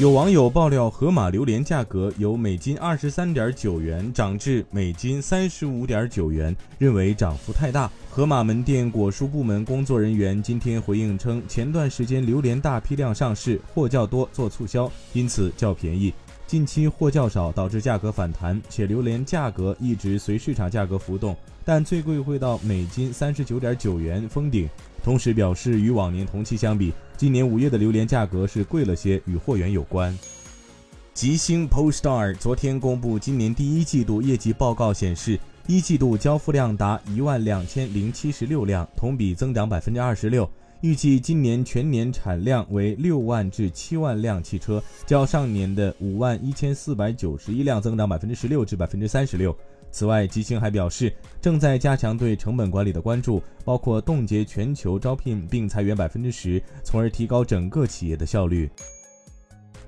有网友爆料，盒马榴莲价格由每斤二十三点九元涨至每斤三十五点九元，认为涨幅太大。盒马门店果蔬部门工作人员今天回应称，前段时间榴莲大批量上市，货较多，做促销，因此较便宜。近期货较少，导致价格反弹，且榴莲价格一直随市场价格浮动，但最贵会到每斤三十九点九元封顶。同时表示，与往年同期相比，今年五月的榴莲价格是贵了些，与货源有关。吉星 Polestar 昨天公布今年第一季度业绩报告，显示一季度交付量达一万两千零七十六辆，同比增长百分之二十六。预计今年全年产量为六万至七万辆汽车，较上年的五万一千四百九十一辆增长百分之十六至百分之三十六。此外，吉星还表示，正在加强对成本管理的关注，包括冻结全球招聘并裁员百分之十，从而提高整个企业的效率。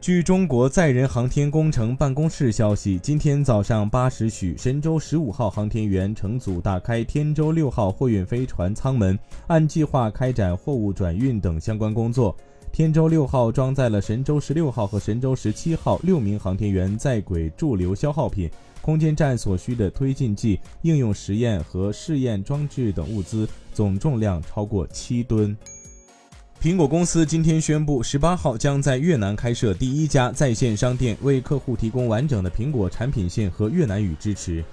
据中国载人航天工程办公室消息，今天早上八时许，神舟十五号航天员乘组打开天舟六号货运飞船舱门，按计划开展货物转运等相关工作。天舟六号装载了神舟十六号和神舟十七号六名航天员在轨驻留消耗品。空间站所需的推进剂、应用实验和试验装置等物资总重量超过七吨。苹果公司今天宣布，十八号将在越南开设第一家在线商店，为客户提供完整的苹果产品线和越南语支持。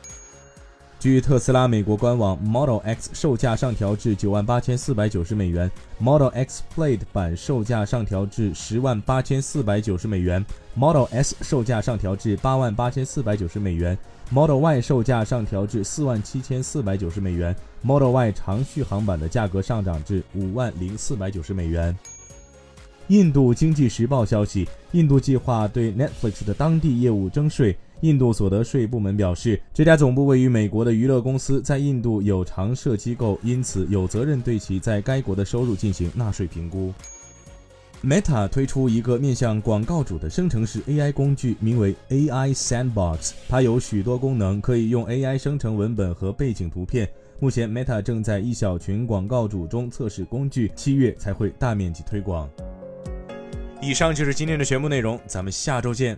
据特斯拉美国官网，Model X 售价上调至九万八千四百九十美元，Model X Plaid 版售价上调至十万八千四百九十美元，Model S 售价上调至八万八千四百九十美元，Model Y 售价上调至四万七千四百九十美元，Model Y 长续航版的价格上涨至五万零四百九十美元。印度经济时报消息，印度计划对 Netflix 的当地业务征税。印度所得税部门表示，这家总部位于美国的娱乐公司在印度有常设机构，因此有责任对其在该国的收入进行纳税评估。Meta 推出一个面向广告主的生成式 AI 工具，名为 AI Sandbox，它有许多功能，可以用 AI 生成文本和背景图片。目前，Meta 正在一小群广告主中测试工具，七月才会大面积推广。以上就是今天的全部内容，咱们下周见。